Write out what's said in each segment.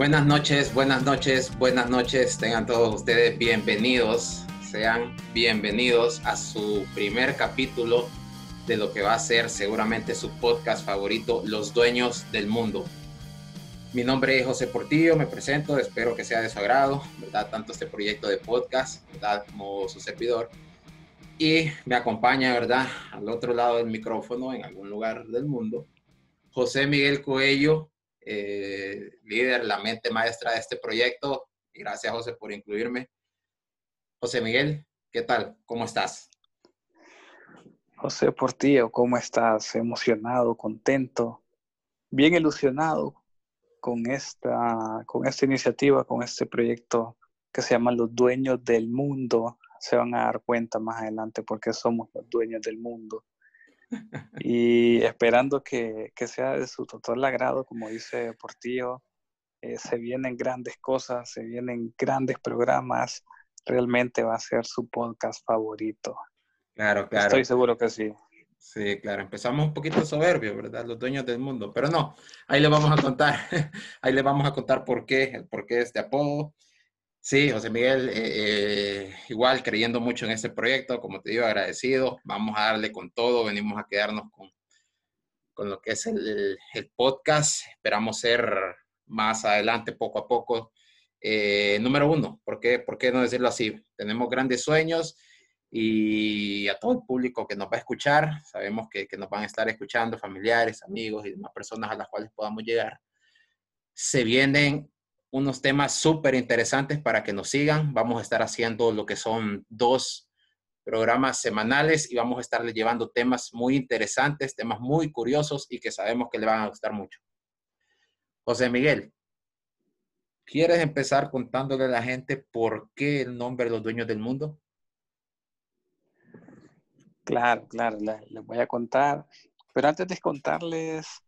Buenas noches, buenas noches, buenas noches. Tengan todos ustedes bienvenidos, sean bienvenidos a su primer capítulo de lo que va a ser seguramente su podcast favorito, Los Dueños del Mundo. Mi nombre es José Portillo, me presento, espero que sea de su agrado, ¿verdad? Tanto este proyecto de podcast, ¿verdad? Como su servidor. Y me acompaña, ¿verdad? Al otro lado del micrófono, en algún lugar del mundo, José Miguel Coello, eh, líder, la mente maestra de este proyecto. gracias, José, por incluirme. José Miguel, ¿qué tal? ¿Cómo estás? José Portillo, ¿cómo estás? Emocionado, contento, bien ilusionado con esta, con esta iniciativa, con este proyecto que se llama Los Dueños del Mundo. Se van a dar cuenta más adelante porque somos los dueños del mundo y esperando que, que, sea de su total agrado, como dice Portillo, eh, se vienen grandes cosas, se vienen grandes programas, realmente va a ser su podcast favorito. Claro, claro. Estoy seguro que sí. Sí, claro, empezamos un poquito soberbios, ¿verdad? Los dueños del mundo, pero no, ahí le vamos a contar, ahí le vamos a contar por qué, el por qué este apodo. Sí, José Miguel, eh, eh, igual creyendo mucho en este proyecto, como te digo, agradecido. Vamos a darle con todo, venimos a quedarnos con, con lo que es el, el, podcast. Esperamos ser más adelante, poco a poco. Eh, número uno, ¿por qué, ¿por qué no decirlo así? Tenemos grandes sueños y a todo el público que nos va a escuchar, sabemos que, que nos van a estar escuchando, familiares, amigos y demás personas a las cuales podamos llegar. Se vienen unos temas súper interesantes para que nos sigan. Vamos a estar haciendo lo que son dos programas semanales y vamos a estarle llevando temas muy interesantes, temas muy curiosos y que sabemos que le van a gustar mucho. José Miguel, ¿quieres empezar contándole a la gente por qué el nombre de los dueños del mundo? Claro, claro, les voy a contar. Pero antes de contarles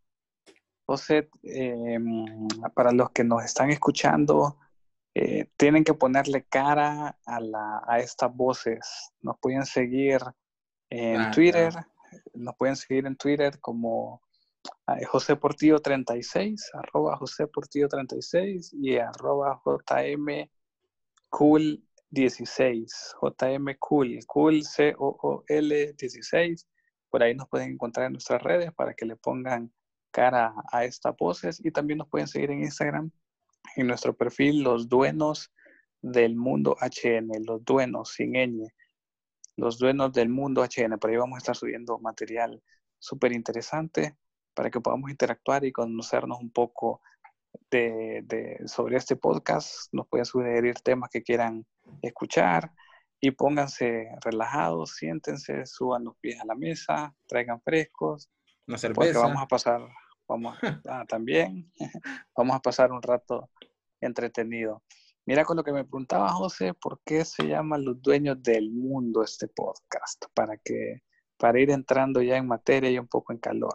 José, em, para los que nos están escuchando, eh, tienen que ponerle cara a, estas voces. Nos pueden seguir en Twitter, nos pueden seguir en Twitter como eh, José Portillo 36, arroba José Portillo 36 y arroba JM Cool 16, JM Cool, Cool C-O-O-L 16. Por ahí nos pueden encontrar en nuestras redes para que le pongan cara a estas voces y también nos pueden seguir en Instagram en nuestro perfil Los Duenos del Mundo HN, Los Duenos sin ñ, Los Duenos del Mundo HN. Por ahí vamos a estar subiendo material súper interesante para que podamos interactuar y conocernos un poco de, sobre este podcast. Nos pueden sugerir temas que quieran escuchar y pónganse relajados, siéntense, suban los pies a la mesa, traigan frescos. Una cerveza. Porque vamos a pasar vamos a, también, vamos a pasar un rato entretenido. Mira con lo que me preguntaba José, ¿por qué se llama Los Dueños del Mundo este podcast? Para que, para ir entrando ya en materia y un poco en calor.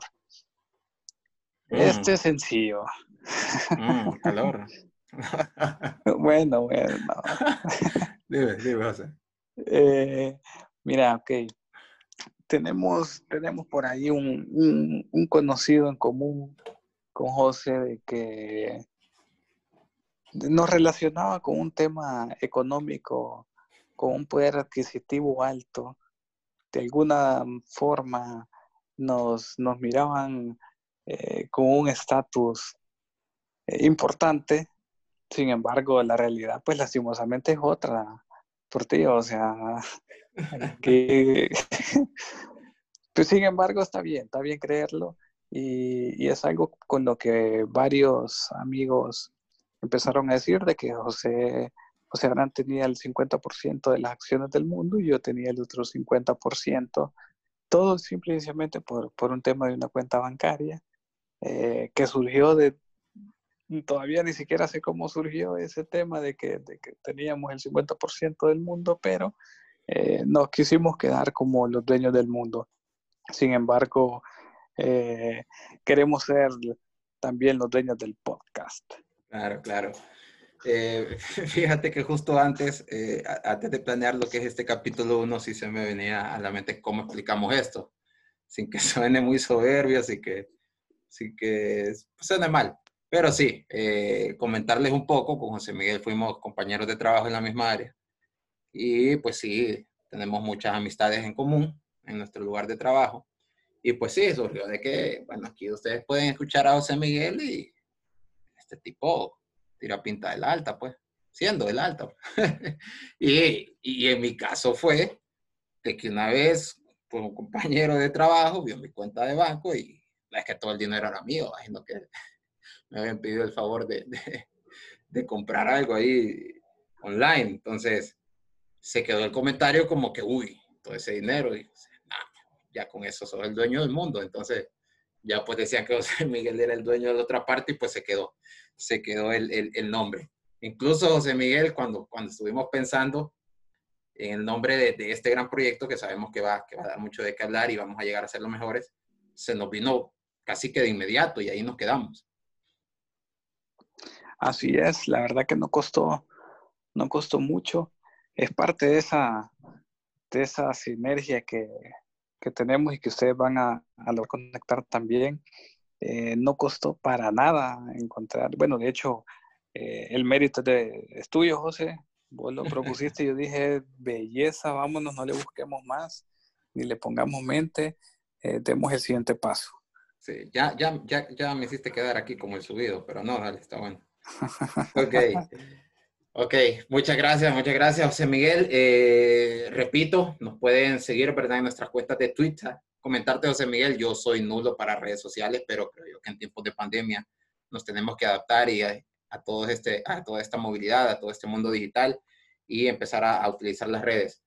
Este mm. es sencillo. Mm, calor. bueno, bueno. dime, dime, José. Eh, mira, ok tenemos, tenemos por ahí un, conocido en común con José de que nos relacionaba con un tema económico, con un poder adquisitivo alto. De alguna forma nos, nos miraban eh, con un estatus eh, importante. Sin embargo, la realidad, pues lastimosamente es otra, por ti, o sea, que, pues sin embargo está bien, está bien creerlo y, es algo con lo que varios amigos empezaron a decir de que José, José Gran tenía el 50% de las acciones del mundo y yo tenía el otro 50%, todo simplemente por, por un tema de una cuenta bancaria eh, que surgió de, todavía ni siquiera sé cómo surgió ese tema de que, de que teníamos el 50% del mundo, pero eh, nos quisimos quedar como los dueños del mundo. Sin embargo, eh, queremos ser también los dueños del podcast. Claro, claro. Eh, fíjate que justo antes, antes de planear lo que es este capítulo 1, sí se me venía a la mente cómo explicamos esto, sin que suene muy soberbio, así que, así que suene mal. Pero sí, eh, comentarles un poco, con José Miguel fuimos compañeros de trabajo en la misma área. Y pues sí, tenemos muchas amistades en común en nuestro lugar de trabajo. Y pues sí, surgió de que, bueno, aquí ustedes pueden escuchar a José Miguel y este tipo tira pinta del alta, pues, siendo del alta. y, y en mi caso fue de que una vez, pues, un compañero de trabajo vio mi cuenta de banco y es que todo el dinero era mío, imagino que me habían pedido el favor de, de, de comprar algo ahí online. Entonces, se quedó el comentario como que, uy, todo ese dinero. Y, ya con eso sos el dueño del mundo. Entonces, ya pues decían que José Miguel era el dueño de la otra parte y pues se quedó, se quedó el, el, el nombre. Incluso José Miguel, cuando, cuando estuvimos pensando en el nombre de, de, este gran proyecto que sabemos que va, que va a dar mucho de qué hablar y vamos a llegar a ser los mejores, se nos vino casi que de inmediato y ahí nos quedamos. Así es, la verdad que no costó, no costó mucho. Es parte de esa, de esa sinergia que, que tenemos y que ustedes van a, a lo conectar también. Eh, no costó para nada encontrar, bueno, de hecho, eh, el mérito de, es tuyo, José. Vos lo propusiste yo dije, belleza, vámonos, no le busquemos más, ni le pongamos mente, eh, demos el siguiente paso. Sí, ya, ya, ya, ya me hiciste quedar aquí como el subido, pero no, dale, está bueno. Ok. Ok, muchas gracias, muchas gracias, José Miguel. Eh, repito, nos pueden seguir, ¿verdad? En nuestras cuentas de Twitter. Comentarte, José Miguel, yo soy nulo para redes sociales, pero creo que en tiempos de pandemia nos tenemos que adaptar y a, a, todo este, a toda esta movilidad, a todo este mundo digital y empezar a, utilizar las redes.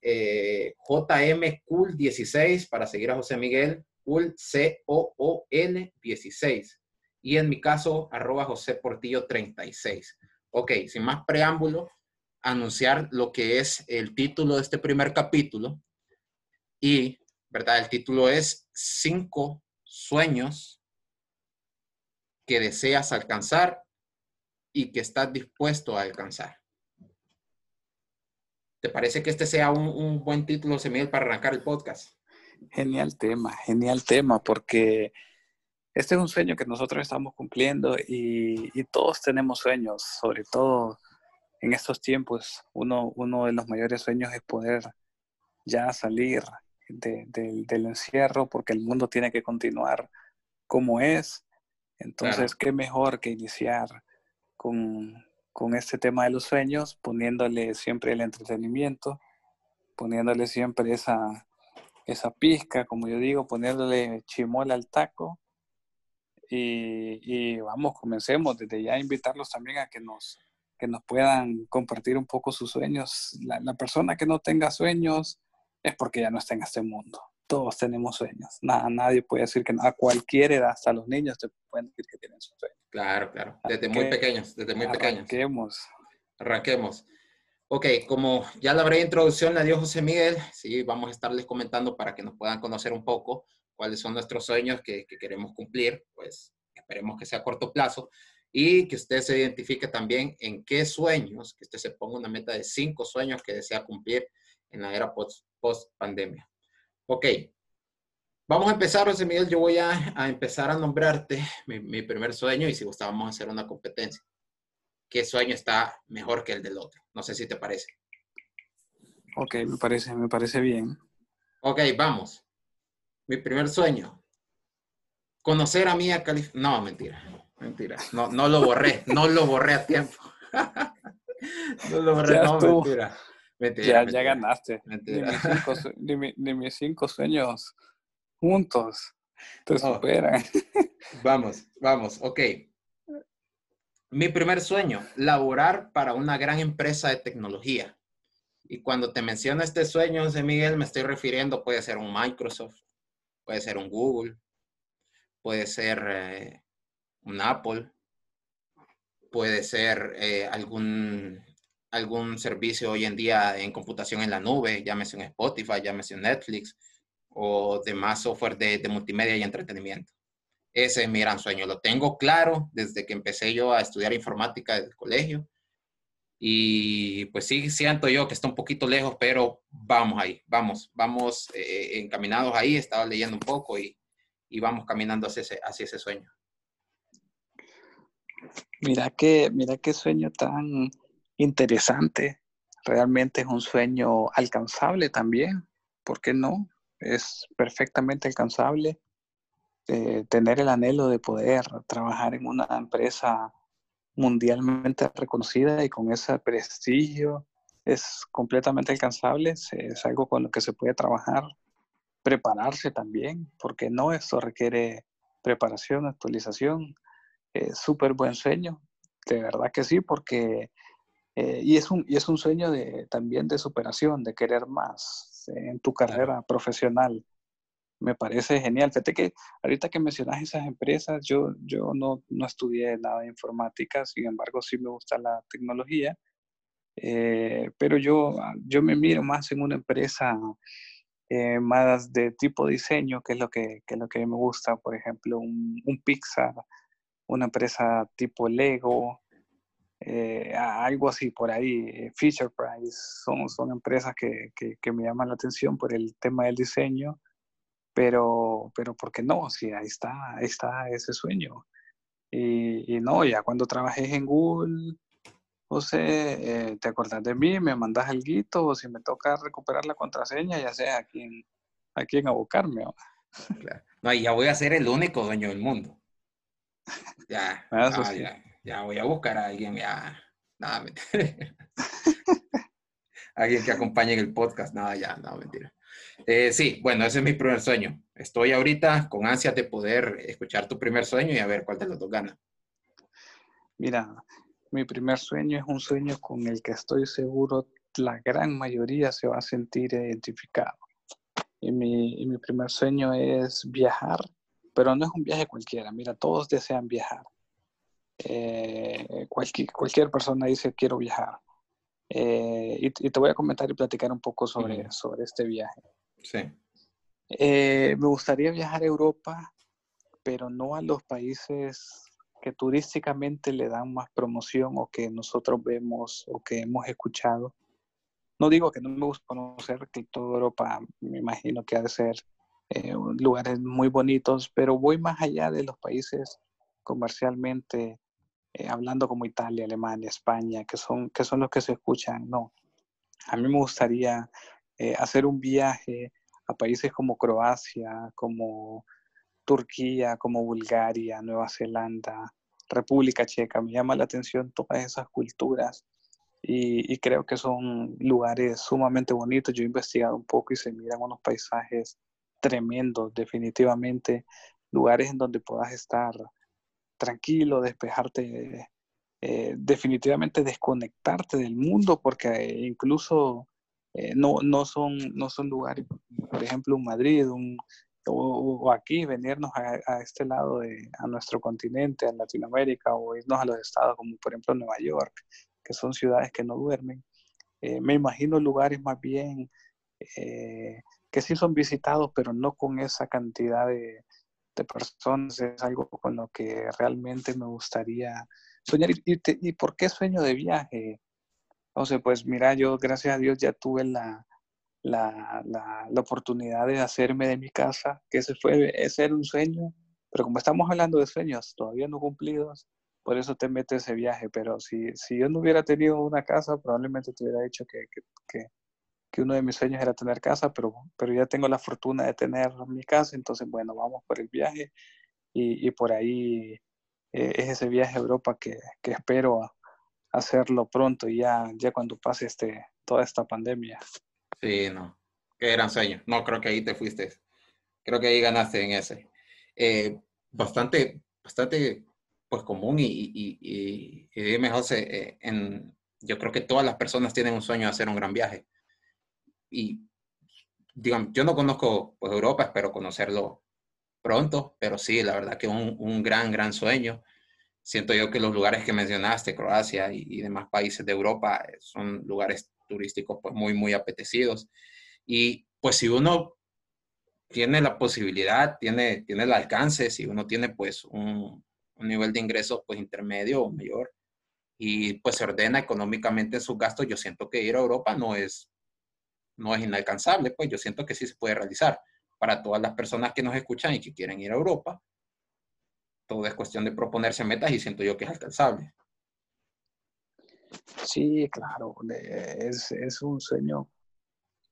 Eh, JM Cool 16 para seguir a José Miguel, Cool C-O-O-N 16. Y en mi caso, arroba José Portillo 36. Ok, sin más preámbulo, anunciar lo que es el título de este primer capítulo. Y, ¿verdad? El título es Cinco sueños que deseas alcanzar y que estás dispuesto a alcanzar. ¿Te parece que este sea un, buen título, Semil, para arrancar el podcast? Genial tema, genial tema, porque este es un sueño que nosotros estamos cumpliendo y, y, todos tenemos sueños, sobre todo en estos tiempos. Uno, uno de los mayores sueños es poder ya salir de, de, del encierro porque el mundo tiene que continuar como es. Entonces, claro. qué mejor que iniciar con, con este tema de los sueños, poniéndole siempre el entretenimiento, poniéndole siempre esa, esa pizca, como yo digo, poniéndole chimola al taco y, y, vamos, comencemos desde ya a invitarlos también a que nos, que nos puedan compartir un poco sus sueños. La, la, persona que no tenga sueños es porque ya no está en este mundo. Todos tenemos sueños. Nada, nadie puede decir que no. A cualquier edad, hasta los niños te pueden decir que tienen sus sueños. Claro, claro. Desde muy pequeños, desde muy pequeños. Arranquemos. Arranquemos. Ok, como ya la breve introducción la dio José Miguel, sí, vamos a estarles comentando para que nos puedan conocer un poco cuáles son nuestros sueños que, que, queremos cumplir, pues esperemos que sea a corto plazo y que usted se identifique también en qué sueños, que usted se ponga una meta de cinco sueños que desea cumplir en la era post, post pandemia. Ok, vamos a empezar, José Miguel, yo voy a, a empezar a nombrarte mi, mi, primer sueño y si gusta vamos a hacer una competencia. ¿Qué sueño está mejor que el del otro? No sé si te parece. Ok, me parece, me parece bien. Ok, vamos mi primer sueño, conocer a Mía Calif... No, mentira, mentira. No, no lo borré, no lo borré a tiempo. no lo borré, ya no, estuvo. mentira. Mentira, ya, mentira, ya ganaste. Mentira. Ni mis, cinco, ni, mi, ni mis cinco sueños juntos te oh. superan. vamos, vamos, ok. Mi primer sueño, laborar para una gran empresa de tecnología. Y cuando te menciono este sueño, José Miguel, me estoy refiriendo, puede ser un Microsoft, puede ser un Google, puede ser eh, un Apple, puede ser eh, algún, algún servicio hoy en día en computación en la nube, llámese un Spotify, llámese un Netflix o demás software de, de multimedia y entretenimiento. Ese es mi gran sueño. Lo tengo claro desde que empecé yo a estudiar informática desde el colegio. Y pues sí, siento yo que está un poquito lejos, pero vamos ahí, vamos, vamos eh, encaminados ahí. Estaba leyendo un poco y, y vamos caminando hacia ese, hacia ese sueño. Mira qué, mira qué sueño tan interesante. Realmente es un sueño alcanzable también. ¿Por qué no? Es perfectamente alcanzable. Eh, tener el anhelo de poder trabajar en una empresa mundialmente reconocida y con ese prestigio es completamente alcanzable, es algo con lo que se puede trabajar, prepararse también, porque no, esto requiere preparación, actualización, súper buen sueño, de verdad que sí, porque eh, y, es un, y es un sueño de, también de superación, de querer más en tu carrera profesional. Me parece genial. Fíjate que ahorita que mencionas esas empresas, yo, yo no, no estudié nada de informática, sin embargo sí me gusta la tecnología, eh, pero yo, yo me miro más en una empresa eh, más de tipo diseño, que es lo que, que, es lo que me gusta, por ejemplo, un, un Pixar, una empresa tipo Lego, eh, algo así por ahí, eh, Fisher Price, son, son empresas que, que, me llaman la atención por el tema del diseño, pero, pero ¿por qué no? Si ahí está, ahí está ese sueño. Y, y no, ya cuando trabajé en Google, José, eh, te acordás de mí, me mandas el guito, o si me toca recuperar la contraseña, ya sé a quién, a quién abocarme. No, y ya voy a ser el único dueño del mundo. Ya, ah, ya, ya, voy a buscar a alguien, ya, nada, mentira. alguien que acompañe en el podcast, nada, ya, nada, mentira. Eh, sí, bueno, ese es mi primer sueño. Estoy ahorita con ansias de poder escuchar tu primer sueño y a ver cuál de los dos gana. Mira, mi primer sueño es un sueño con el que estoy seguro la gran mayoría se va a sentir identificado. Y mi, y mi primer sueño es viajar pero no es un viaje cualquiera. Mira, todos desean viajar. Eh, cualquier, cualquier persona dice quiero viajar. Eh, y, te voy a comentar y platicar un poco sobre, sobre este viaje. Sí. Eh, me gustaría viajar a Europa, pero no a los países que turísticamente le dan más promoción o que nosotros vemos o que hemos escuchado. No digo que no me gusta conocer que toda Europa, me imagino que ha de ser eh, lugares muy bonitos, pero voy más allá de los países comercialmente, eh, hablando como Italia, Alemania, España, que son, que son los que se escuchan, no. A mí me gustaría eh, hacer un viaje a países como Croacia, como Turquía, como Bulgaria, Nueva Zelanda, República Checa. Me llama la atención todas esas culturas y, creo que son lugares sumamente bonitos. Yo he investigado un poco y se miran unos paisajes tremendo, definitivamente. Lugares en donde puedas estar tranquilo, despejarte, eh, definitivamente desconectarte del mundo, porque incluso eh, no, no, son, no son lugares, por ejemplo, un Madrid, un, o, aquí, venirnos a, este lado, de, a nuestro continente, a Latinoamérica, o irnos a los estados como por ejemplo Nueva York, que son ciudades que no duermen. Eh, me imagino lugares más bien que sí son visitados, pero no con esa cantidad de, personas. Es algo con lo que realmente me gustaría soñar. ¿Y, y, por qué sueño de viaje? Sea, pues mira, yo gracias a Dios ya tuve la, la, la, oportunidad de hacerme de mi casa, que ese fue ese era un sueño, pero como estamos hablando de sueños todavía no cumplidos, por eso te metes ese viaje. Pero si, si yo no hubiera tenido una casa, probablemente te hubiera dicho que, que que uno de mis sueños era tener casa, pero, pero ya tengo la fortuna de tener mi casa, entonces bueno, vamos por el viaje y, y por ahí eh, es ese viaje a Europa que, que espero hacerlo pronto, ya, ya cuando pase este, toda esta pandemia. Sí, no, qué gran sueño. No, creo que ahí te fuiste. Creo que ahí ganaste en ese. Eh, bastante, bastante, pues común y, y, y, y dime, José, eh, en, yo creo que todas las personas tienen un sueño de hacer un gran viaje y digamos, yo no conozco pues, Europa, espero conocerlo pronto, pero sí, la verdad que un, un gran, gran sueño. Siento yo que los lugares que mencionaste, Croacia y, demás países de Europa, eh, son lugares turísticos pues muy, muy apetecidos. Y pues si uno tiene la posibilidad, tiene, tiene el alcance, si uno tiene pues un, un nivel de ingresos pues intermedio o mayor y pues se ordena económicamente sus gastos, yo siento que ir a Europa no es no es inalcanzable, pues yo siento que sí se puede realizar para todas las personas que nos escuchan y que quieren ir a Europa. Todo es cuestión de proponerse metas y siento yo que es alcanzable. Sí, claro, es, es un sueño,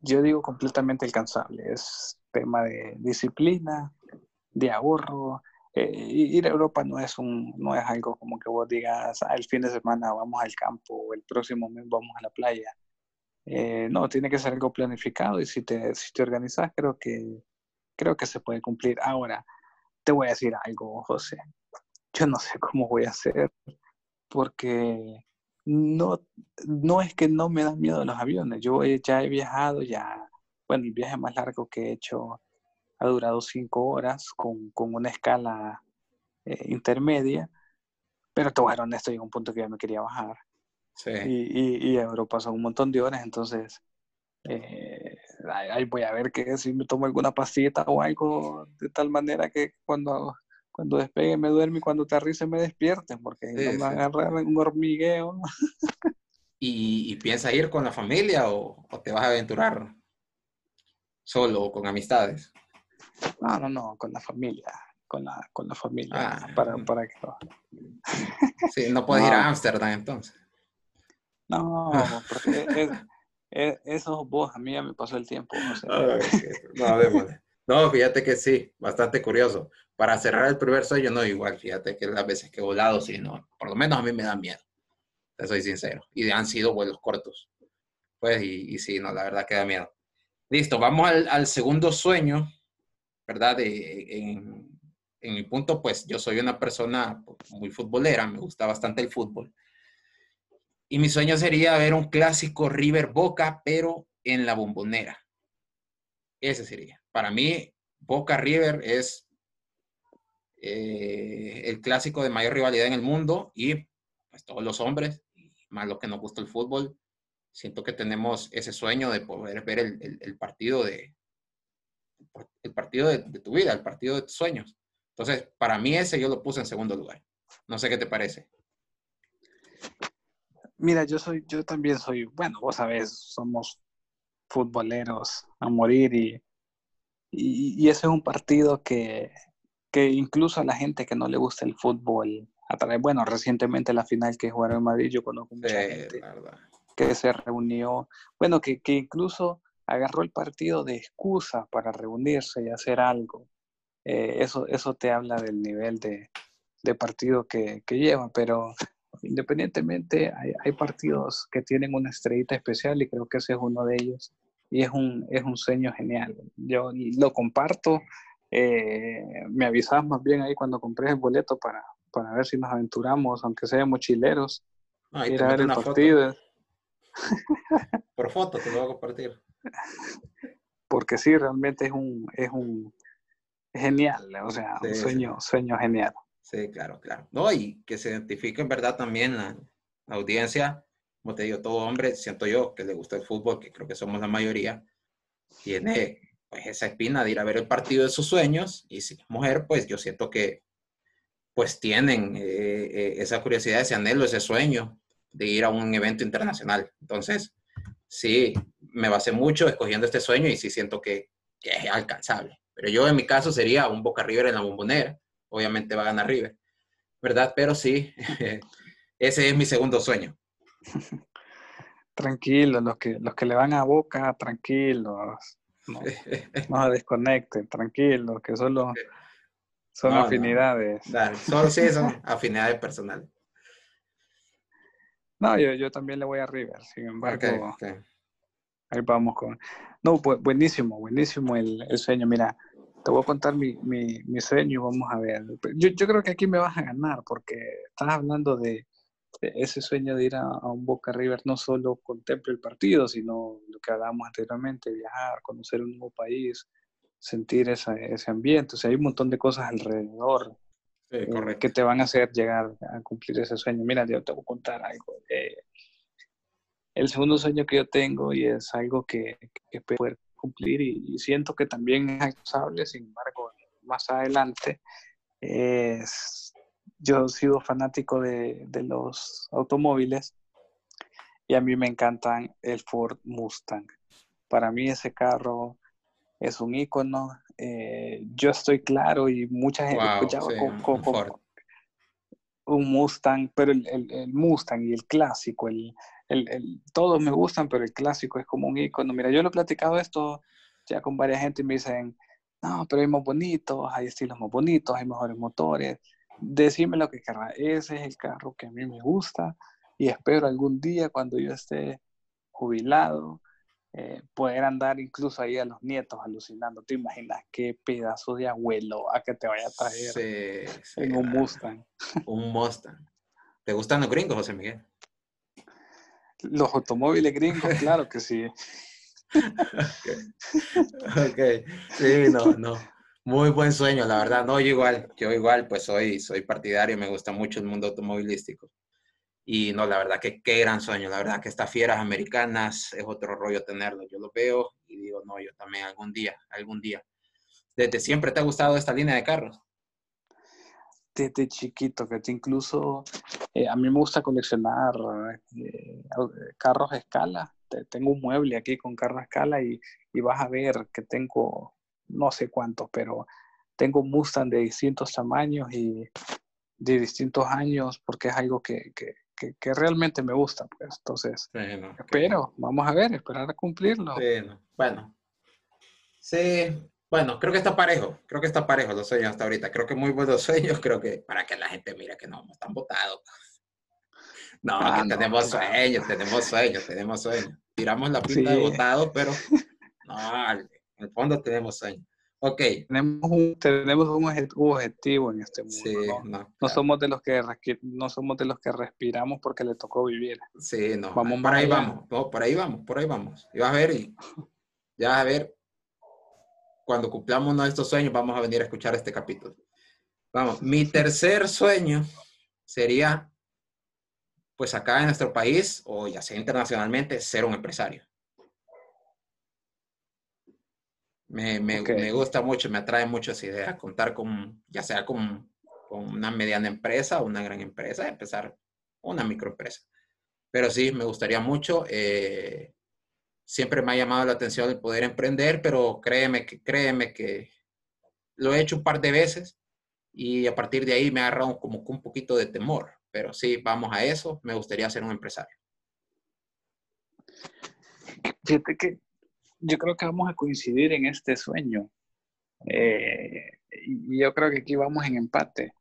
yo digo completamente alcanzable, es tema de disciplina, de ahorro, eh, ir a Europa no es, un, no es algo como que vos digas, ah, el fin de semana vamos al campo o el próximo mes vamos a la playa. Eh, no, tiene que ser algo planificado y si te, si te organizas, creo que, creo que se puede cumplir. Ahora, te voy a decir algo, José. Yo no sé cómo voy a hacer porque no, no es que no me dan miedo los aviones. Yo ya he viajado, ya, bueno, el viaje más largo que he hecho ha durado cinco horas con, una escala eh, intermedia, pero te voy a ser honesto, llegó un punto que ya me quería bajar. Sí. Y, y, Europa son un montón de horas, entonces eh, ahí voy a ver que si me tomo alguna pastita o algo de tal manera que cuando, cuando despegue me duerme y cuando aterrice me despierte, porque no me agarrar un hormigueo. ¿Y, ¿Y piensas ir con la familia o, o te vas a aventurar solo o con amistades? No, no, no, con la familia, con la, con la familia, ah, para, para que Sí, no puedes ir a Ámsterdam entonces. No, porque eso vos, a mí ya me pasó el tiempo. no, fíjate que sí, bastante curioso. Para cerrar el primer sueño, no, igual, fíjate que las veces que he volado, sí, no, por lo menos a mí me da miedo, te soy sincero. Y han sido vuelos cortos. Pues, y, y sí, no, la verdad que da miedo. Listo, vamos al, al segundo sueño, ¿verdad? en, mi punto, pues yo soy una persona muy futbolera, me gusta bastante el fútbol. Y mi sueño sería ver un clásico River Boca, pero en la bombonera. Ese sería. Para mí, Boca River es eh, el clásico de mayor rivalidad en el mundo y pues todos los hombres, más lo que nos gusta el fútbol, siento que tenemos ese sueño de poder ver el partido de, el partido de, tu vida, el partido de tus sueños. Entonces, para mí ese yo lo puse en segundo lugar. No sé qué te parece. Mira, yo soy, yo también soy, bueno, vos sabés, somos futboleros a morir y, y, ese es un partido que, que, incluso a la gente que no le gusta el fútbol, a través, bueno, recientemente la final que jugaron en Madrid, yo conozco mucha gente que se reunió, bueno, que, que incluso agarró el partido de excusa para reunirse y hacer algo. Eh, eso, eso te habla del nivel de, partido que, que, lleva, pero independientemente hay, partidos que tienen una estrellita especial y creo que ese es uno de ellos y es un, es un sueño genial. Yo lo comparto, eh, me avisas más bien ahí cuando compré el boleto para, para ver si nos aventuramos, aunque seamos mochileros, ir a ver el partido. Por foto te lo voy a compartir. Porque sí, realmente es un, es un genial, o sea, un sueño, sueño genial. Sí, claro, claro. No, y que se identifique en verdad también la, audiencia, como te digo, todo hombre, siento yo que le gusta el fútbol, que creo que somos la mayoría, tiene pues esa espina de ir a ver el partido de sus sueños, y si es mujer, pues yo siento que pues tienen eh, eh, esa curiosidad, ese anhelo, ese sueño de ir a un evento internacional. Entonces, sí, me basé mucho escogiendo este sueño y sí siento que, es alcanzable. Pero yo en mi caso sería un Boca River en la bombonera. Obviamente va a ganar River, ¿verdad? Pero sí, ese es mi segundo sueño. Tranquilo, los que, los que le van a Boca, tranquilos. No, se desconecten, tranquilos, que solo son afinidades. solo sí son afinidades personales. No, yo, yo también le voy a River, sin embargo. Ahí vamos con. No, pues buenísimo, buenísimo el, el, sueño. Mira, te voy a contar mi, mi, mi sueño y vamos a ver. Yo, yo, creo que aquí me vas a ganar porque estás hablando de, ese sueño de ir a, a, un Boca River. No solo contempla el partido, sino lo que hablábamos anteriormente: viajar, conocer un nuevo país, sentir esa, ese ambiente. O sea, hay un montón de cosas alrededor eh, que te van a hacer llegar a cumplir ese sueño. Mira, yo te voy a contar algo. Eh, el segundo sueño que yo tengo y es algo que, que poder cumplir y, siento que también es alcanzable, sin embargo, más adelante, es, yo he sido fanático de, de los automóviles y a mí me encantan el Ford Mustang. Para mí ese carro es un icono. Eh, yo estoy claro y mucha gente escuchaba un Mustang, pero el, el, Mustang y el clásico, el, el, todos me gustan, pero el clásico es como un icono. Mira, yo lo he platicado esto ya con varias gente y me dicen, no, pero hay más bonitos, hay estilos más bonitos, hay mejores motores. Decime lo que querrá. Ese es el carro que a mí me gusta y espero algún día cuando yo esté jubilado eh, poder andar incluso ahí a los nietos alucinando. ¿Te imaginas qué pedazo de abuelo a que te vaya a traer en un Mustang? Un Mustang. ¿Te gustan los gringos, José Miguel? Los automóviles gringos, claro que sí. ok, sí, no, no. Muy buen sueño, la verdad. No, yo igual, yo igual, pues soy, soy partidario, me gusta mucho el mundo automovilístico. Y no, la verdad que qué gran sueño, la verdad que estas fieras americanas es otro rollo tenerlo. Yo lo veo y digo, no, yo también algún día, algún día. ¿Desde siempre te ha gustado esta línea de carros? Desde chiquito, que incluso eh, a mí me gusta coleccionar eh, carros a escala. Tengo un mueble aquí con carros a escala y, y vas a ver que tengo no sé cuántos, pero tengo Mustang de distintos tamaños y de distintos años porque es algo que, que, que, realmente me gusta, pues. Entonces, espero, vamos a ver, esperar a cumplirlo. Bueno, sí, bueno, creo que está parejo, creo que está parejo los sueños hasta ahorita. Creo que muy buenos sueños, creo que para que la gente mire que no, no están votados. No, que ah, tenemos sueños, tenemos sueños, tenemos sueños. Tiramos la pinta de votado, pero no, en el fondo tenemos sueños. Ok. Tenemos un, tenemos un objetivo en este mundo. ¿no? somos de los que no somos de los que respiramos porque le tocó vivir. Sí, no. Vamos por ahí vamos. por ahí vamos, por ahí vamos. Y vas a ver y ya vas a ver cuando cumplamos nuestros sueños vamos a venir a escuchar este capítulo. Vamos, mi tercer sueño sería pues acá en nuestro país o ya sea internacionalmente ser un empresario. Me, me, me, gusta mucho, me atrae mucho esa idea, contar con, ya sea con, con una mediana empresa o una gran empresa, empezar una microempresa. Pero sí, me gustaría mucho. Eh, siempre me ha llamado la atención el poder emprender, pero créeme que, créeme que lo he hecho un par de veces y a partir de ahí me ha agarrado como un poquito de temor. Pero sí, vamos a eso. Me gustaría ser un empresario. Fíjate que yo creo que vamos a coincidir en este sueño. Eh, y yo creo que aquí vamos en empate.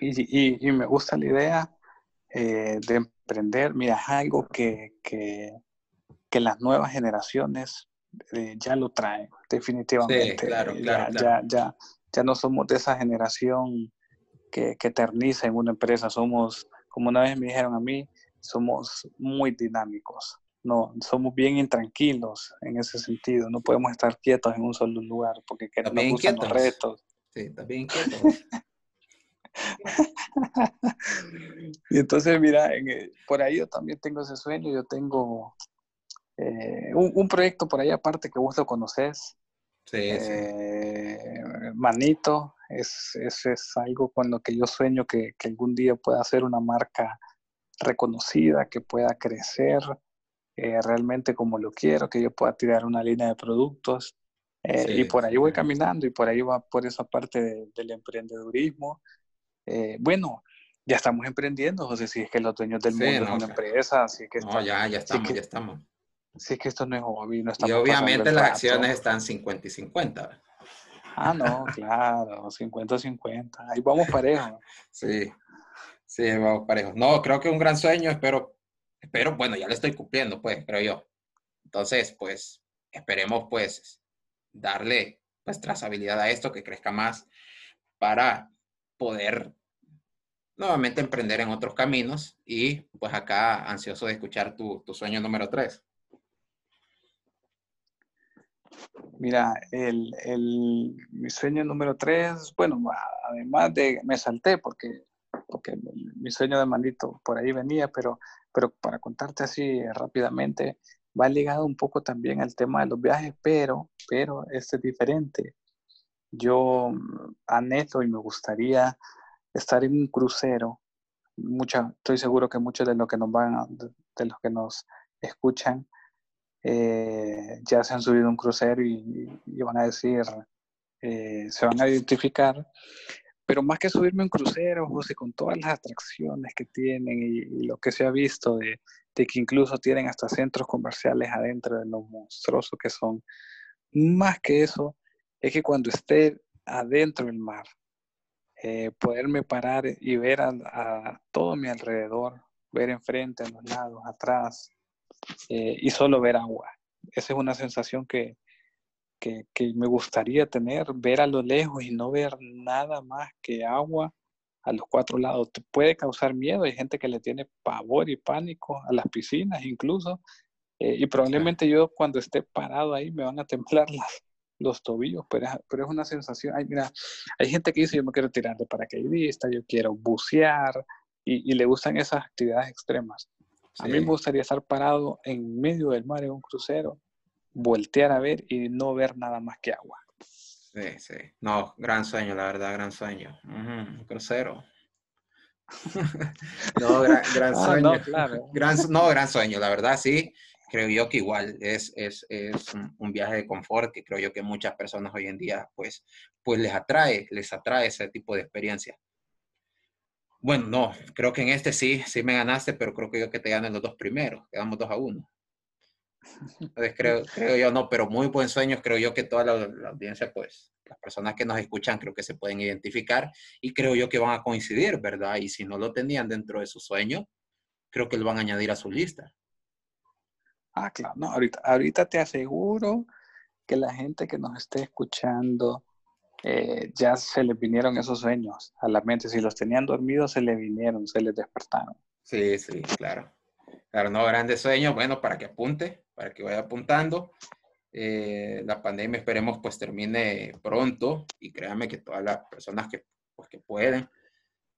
Y, me gusta la idea eh, de emprender. Mira, es algo que, que, las nuevas generaciones eh, ya lo traen, definitivamente. claro, claro, ya, Ya, ya, no somos de esa generación que, que eterniza en una empresa. Somos, como una vez me dijeron a mí, somos muy dinámicos no, somos bien intranquilos en ese sentido. No podemos estar quietos en un solo lugar porque nos gustan los retos. Sí, también quietos. y entonces, mira, por ahí yo también tengo ese sueño. Yo tengo eh, un, proyecto por ahí aparte que vos lo conoces. Sí, eh, Manito, es, es, es, algo con lo que yo sueño que, que algún día pueda ser una marca reconocida, que pueda crecer, eh, realmente como lo quiero, que yo pueda tirar una línea de productos. Eh, y por ahí voy caminando y por ahí va por esa parte del emprendedurismo. Eh, bueno, ya estamos emprendiendo, José, si es que los dueños del mundo son una empresa, así que... No, ya, ya estamos, ya estamos. Sí, que esto no es hobby, no Y obviamente las acciones están 50 y 50. Ah, no, claro, 50-50. Ahí vamos parejos. Sí, sí, vamos parejos. No, creo que es un gran sueño, espero pero bueno, ya lo estoy cumpliendo, pues, creo yo. Entonces, pues, esperemos, pues, darle pues trazabilidad a esto, que crezca más para poder nuevamente emprender en otros caminos y pues acá ansioso de escuchar tu, tu sueño número tres. Mira, el, el, mi sueño número tres, bueno, además de, me salté porque, porque mi sueño de maldito por ahí venía, pero pero para contarte así rápidamente, va ligado un poco también al tema de los viajes, pero, pero este es diferente. Yo anhelo y me gustaría estar en un crucero. Mucha, estoy seguro que muchos de los que nos van, de los que nos escuchan, eh, ya se han subido un crucero y, van a decir, eh, se van a identificar. pero más que subirme un crucero, José, con todas las atracciones que tienen y, lo que se ha visto de, que incluso tienen hasta centros comerciales adentro de lo monstruoso que son, más que eso, es que cuando esté adentro del mar, eh, poderme parar y ver a, todo mi alrededor, ver enfrente, a los lados, atrás, eh, y solo ver agua. Esa es una sensación que, que, me gustaría tener, ver a lo lejos y no ver nada más que agua a los cuatro lados. Te puede causar miedo, hay gente que le tiene pavor y pánico a las piscinas incluso, eh, y probablemente yo cuando esté parado ahí me van a temblar las, los tobillos, pero, pero es una sensación, ay, mira, hay gente que dice yo me quiero tirar de paracaidista, yo quiero bucear y, le gustan esas actividades extremas. A mí me gustaría estar parado en medio del mar en un crucero, voltear a ver y no ver nada más que agua. Sí, sí. No, gran sueño, la verdad, gran sueño. un crucero. no, gran, ah, sueño. no, claro. gran, no, gran sueño, la verdad, sí creo yo que igual es, es, es un, viaje de confort que creo yo que muchas personas hoy en día pues, pues les atrae, les atrae ese tipo de experiencia. Bueno, no, creo que en este sí, sí me ganaste, pero creo que yo que te ganen los dos primeros, quedamos dos a uno. Entonces creo, creo yo no, pero muy buen sueño, creo yo que toda la, la, audiencia, pues las personas que nos escuchan creo que se pueden identificar y creo yo que van a coincidir, ¿verdad? Y si no lo tenían dentro de su sueño, creo que lo van a añadir a su lista. Ah, claro, no, ahorita, ahorita te aseguro que la gente que nos esté escuchando eh, ya se les vinieron esos sueños a la mente. Si los tenían dormidos, se les vinieron, se les despertaron. Sí, sí, claro. Claro, no, grandes sueños, bueno, para que apunte, para que vaya apuntando. Eh, la pandemia esperemos pues termine pronto y créanme que todas las personas que, pues, que pueden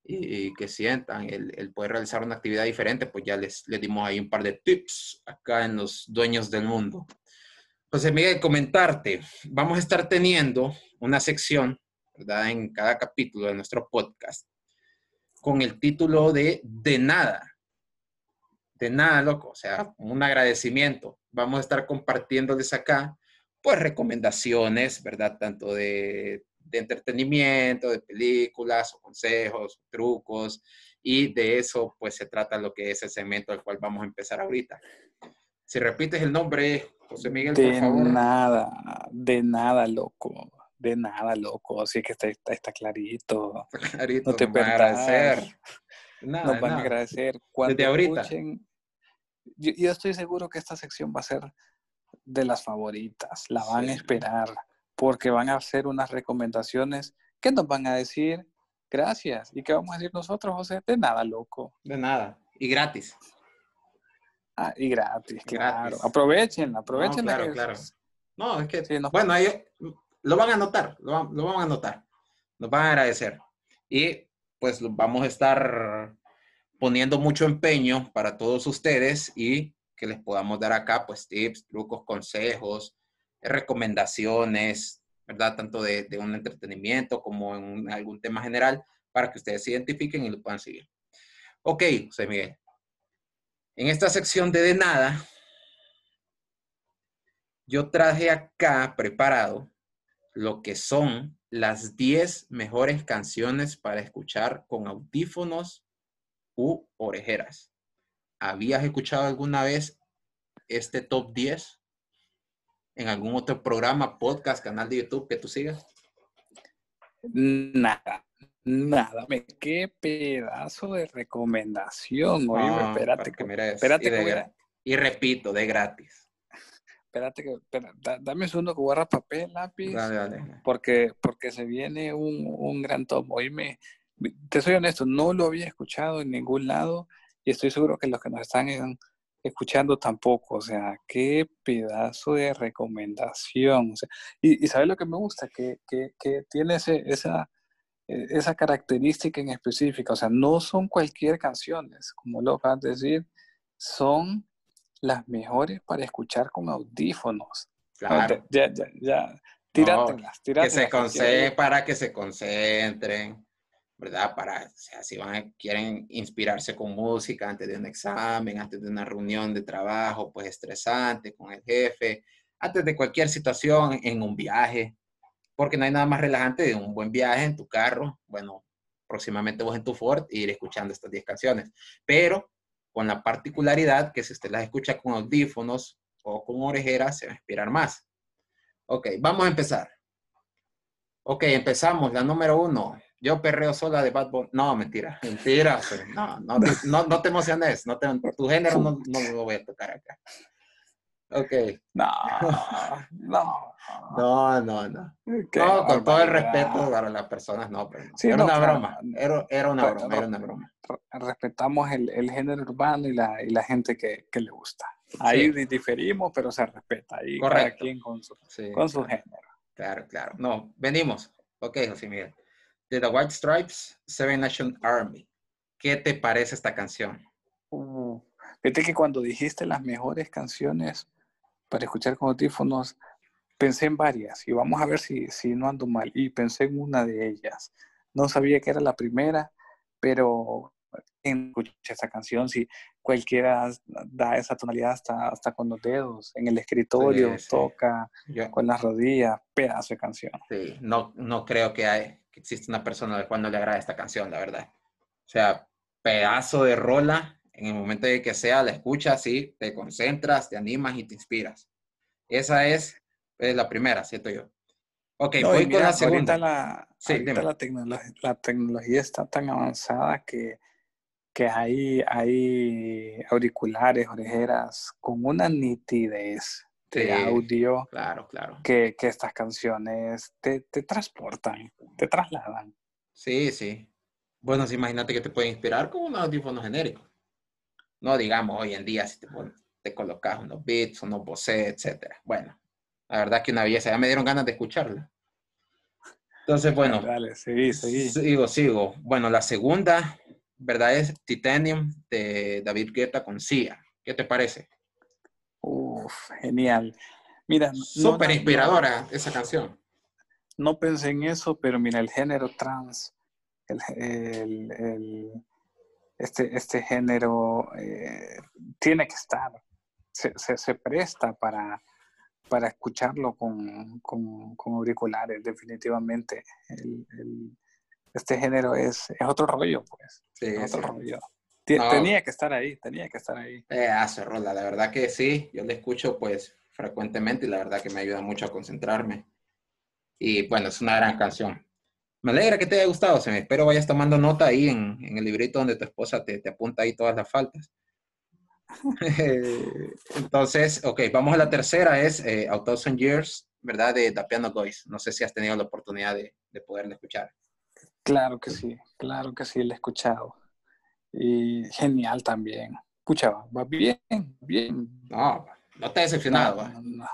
y, que sientan el, el, poder realizar una actividad diferente, pues ya les, les dimos ahí un par de tips acá en los dueños del mundo. José Miguel, comentarte, vamos a estar teniendo una sección, ¿verdad? En cada capítulo de nuestro podcast, con el título de De nada. De nada, loco, o sea, un agradecimiento. Vamos a estar compartiéndoles acá, pues, recomendaciones, ¿verdad? Tanto de de entretenimiento, de películas consejos, trucos, y de eso pues se trata lo que es el segmento al cual vamos a empezar ahorita. Si repites el nombre, José Miguel, de por favor. De nada, de nada, loco. De nada, loco. Así que está, está, clarito. clarito. No te van a agradecer. Nada, Nos van a agradecer. Cuando Desde ahorita. yo, yo, estoy seguro que esta sección va a ser de las favoritas. La van a esperar porque van a hacer unas recomendaciones que nos van a decir gracias. ¿Y qué vamos a decir nosotros, José? De nada, loco. De nada. Y gratis. Ah, y gratis, claro. Aprovechen, aprovechen. No, claro, claro. No, es que, bueno, ellos lo van a notar, lo, lo van a notar. Nos van a agradecer. Y pues vamos a estar poniendo mucho empeño para todos ustedes y que les podamos dar acá pues tips, trucos, consejos, recomendaciones, ¿verdad? Tanto de, un entretenimiento como en algún tema general para que ustedes se identifiquen y lo puedan seguir. Ok, José Miguel. En esta sección de de nada, yo traje acá preparado lo que son las 10 mejores canciones para escuchar con audífonos u orejeras. ¿Habías escuchado alguna vez este top 10? en algún otro programa, podcast, canal de YouTube que tú sigas? Nada, nada. Qué pedazo de recomendación, oye, espérate. Que, espérate y, y, repito, de gratis. Espérate que, dame un segundo que guarda papel, lápiz. Dale, dale. Porque, porque se viene un, un gran tomo. Oíme, te soy honesto, no lo había escuchado en ningún lado y estoy seguro que los que nos están escuchando tampoco, o sea, qué pedazo de recomendación. y, ¿sabes lo que me gusta? Que, tiene esa, e, esa característica en específica, o sea, no son cualquier canciones, como lo acabas de decir, son las mejores para escuchar con audífonos. Claro. Ya, ya, ya. Tíratela, Que se concentren, para que se concentren. ¿verdad? Para, o sea, si van, quieren inspirarse con música antes de un examen, antes de una reunión de trabajo, pues estresante con el jefe, antes de cualquier situación, en un viaje, porque no hay nada más relajante de un buen viaje en tu carro, bueno, próximamente vos en tu Ford, e ir escuchando estas 10 canciones, pero con la particularidad que si usted las escucha con audífonos o con orejeras, se va a inspirar más. Ok, vamos a empezar. Ok, empezamos. La número uno. Yo perreo sola de Bad Bunny. No, mentira. Mentira. no, no, no, no, te emociones. No tu género no lo voy a tocar acá. Ok. No, no. No, no, no. no, con todo el respeto para las personas, no, pero era, una broma. Era, era, una broma. Era una broma. Respetamos el, el género urbano y la, y la gente que, que le gusta. Ahí diferimos, pero se respeta. Ahí Correcto. cada quien con su, con su género. Claro, claro. No, venimos. Ok, José Miguel. De The White Stripes, Seven Nation Army. ¿Qué te parece esta canción? Uh, fíjate que cuando dijiste las mejores canciones para escuchar con audífonos, pensé en varias y vamos a ver si, si no ando mal. Y pensé en una de ellas. No sabía que era la primera, pero escuché esa canción, si cualquiera da esa tonalidad hasta, hasta con los dedos, en el escritorio, toca con las rodillas, pedazo de canción. Sí, no, no creo que, hay, que exista una persona a la cual no le agrade esta canción, la verdad. O sea, pedazo de rola, en el momento de que sea, la escuchas, sí, te concentras, te animas y te inspiras. Esa es, la primera, siento yo. Ok, voy con la segunda. la, la, la tecnología está tan avanzada que que hay, hay auriculares, orejeras con una nitidez de audio. Claro, claro. Que, que estas canciones te, te, transportan, te trasladan. Sí, sí. Bueno, imagínate que te puede inspirar con un audífono genérico. No digamos hoy en día si te, te colocas unos beats, unos Bose, etc. Bueno, la verdad que una belleza. Ya me dieron ganas de escucharla. Entonces, bueno. Dale, seguí, seguí. Sigo, sigo. Bueno, la segunda ¿verdad? Es Titanium de David Guetta con Sia. ¿Qué te parece? Uf, genial. Mira, súper inspiradora esa canción. No pensé en eso, pero mira, el género trans, el, este, este género eh, tiene que estar, se, presta para, para escucharlo con, auriculares, definitivamente. el, este género es, es otro rollo, pues. Sí, es otro rollo. Tenía que estar ahí, tenía que estar ahí. Eh, hace rola, la verdad que sí, yo le escucho pues frecuentemente y la verdad que me ayuda mucho a concentrarme. Y bueno, es una gran canción. Me alegra que te haya gustado, se me espero vayas tomando nota ahí en, en el librito donde tu esposa te, te, apunta ahí todas las faltas. Entonces, ok, vamos a la tercera, es eh, A Thousand Years, ¿verdad? De The Piano Boys. No sé si has tenido la oportunidad de, de poderla escuchar. Claro que sí, claro que sí, lo he escuchado. Y genial también. Escuchaba, va bien, bien. No, no te decepcionado. No,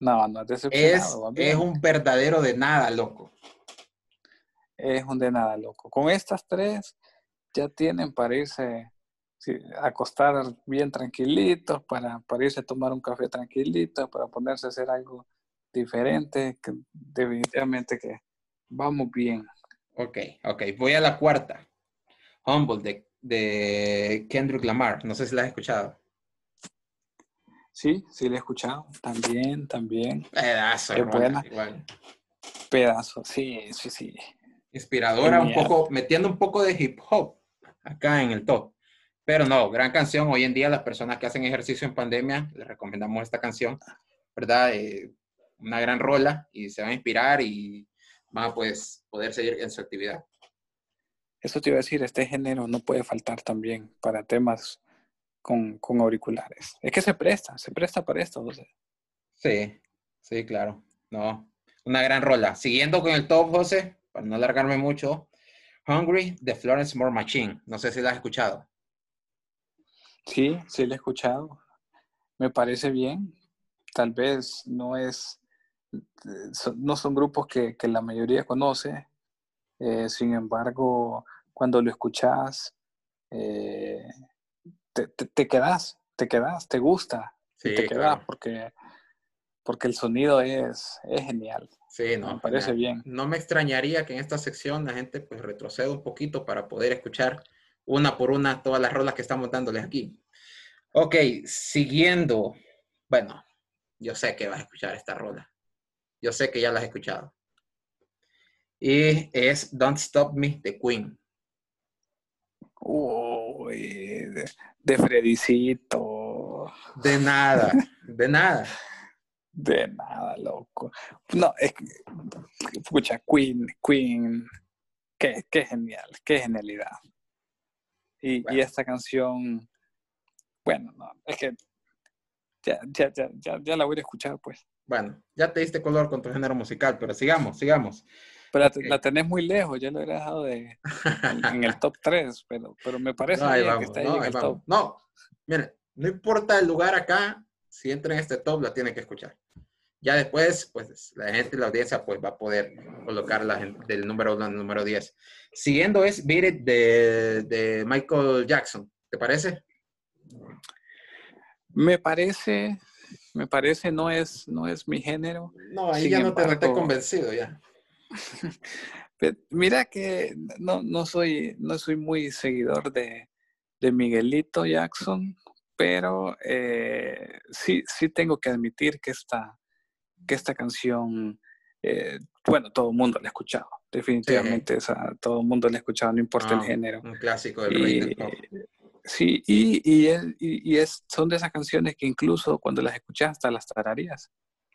no, no, decepcionado. Es, es un verdadero de nada, loco. Es un de nada, loco. Con estas tres ya tienen para irse a acostar bien tranquilitos, para, para irse a tomar un café tranquilito, para ponerse a hacer algo diferente, que definitivamente que vamos bien. Ok, ok. Voy a la cuarta. Humble de, de Kendrick Lamar. No sé si la has escuchado. Sí, sí la he escuchado. También, también. Pedazo, Qué buena. Igual. Pedazo, sí, sí, sí. Inspiradora, un poco, metiendo un poco de hip hop acá en el top. Pero no, gran canción. Hoy en día las personas que hacen ejercicio en pandemia, les recomendamos esta canción, ¿verdad? Eh, una gran rola y se va a inspirar y va a pues, poder seguir en su actividad. Eso te iba a decir, este género no puede faltar también para temas con, con auriculares. Es que se presta, se presta para esto. Sí, sí, claro. No, una gran rola. Siguiendo con el top, José, para no alargarme mucho, Hungry de Florence More Machine. No sé si la has escuchado. Sí, sí la he escuchado. Me parece bien. Tal vez no es no son grupos que, la mayoría conoce, eh, sin embargo, cuando lo escuchas, eh, te, te, quedas, te quedas, te gusta, te quedas porque, porque el sonido es, es genial. Sí, no, me parece bien. No me extrañaría que en esta sección la gente pues retroceda un poquito para poder escuchar una por una todas las rolas que estamos dándoles aquí. Ok, siguiendo. Bueno, yo sé que vas a escuchar esta rola. Yo sé que ya las has escuchado. Y es Don't Stop Me de Queen. Uy, de, de Fredicito. De nada, de nada. De nada, loco. No, es que, escucha, Queen, Queen, qué, qué genial, qué genialidad. Y, Bueno. y esta canción, bueno, no, es que ya, ya, ya, ya, ya la voy a escuchar, pues. Bueno, ya te diste color con tu género musical, pero sigamos, sigamos. Pero la, tenés muy lejos, ya lo he dejado de, en, en el top 3, pero, pero me parece No, ahí bien que vamos, está ahí no, en ahí el vamos. top. No, no importa el lugar acá, si entra en este top, la tiene que escuchar. Ya después, pues la gente la audiencia pues va a poder colocarla del número 1 al número 10. Siguiendo es Beat It de, de Michael Jackson. ¿Te parece? Me parece, me parece, no es, no es mi género. No, ahí Sin ya no te, no te embargo- convencido ya. Mira que no, no, soy, no soy muy seguidor de, de Miguelito Jackson, pero eh, sí, sí tengo que admitir que esta, que esta canción, eh, bueno, todo el mundo la ha escuchado, definitivamente, esa, todo el mundo la ha escuchado, no importa el Ah, género. Un clásico del rey del pop. sí, y, y, es, y- y es- son de esas canciones que incluso cuando las escuchas hasta las tararías.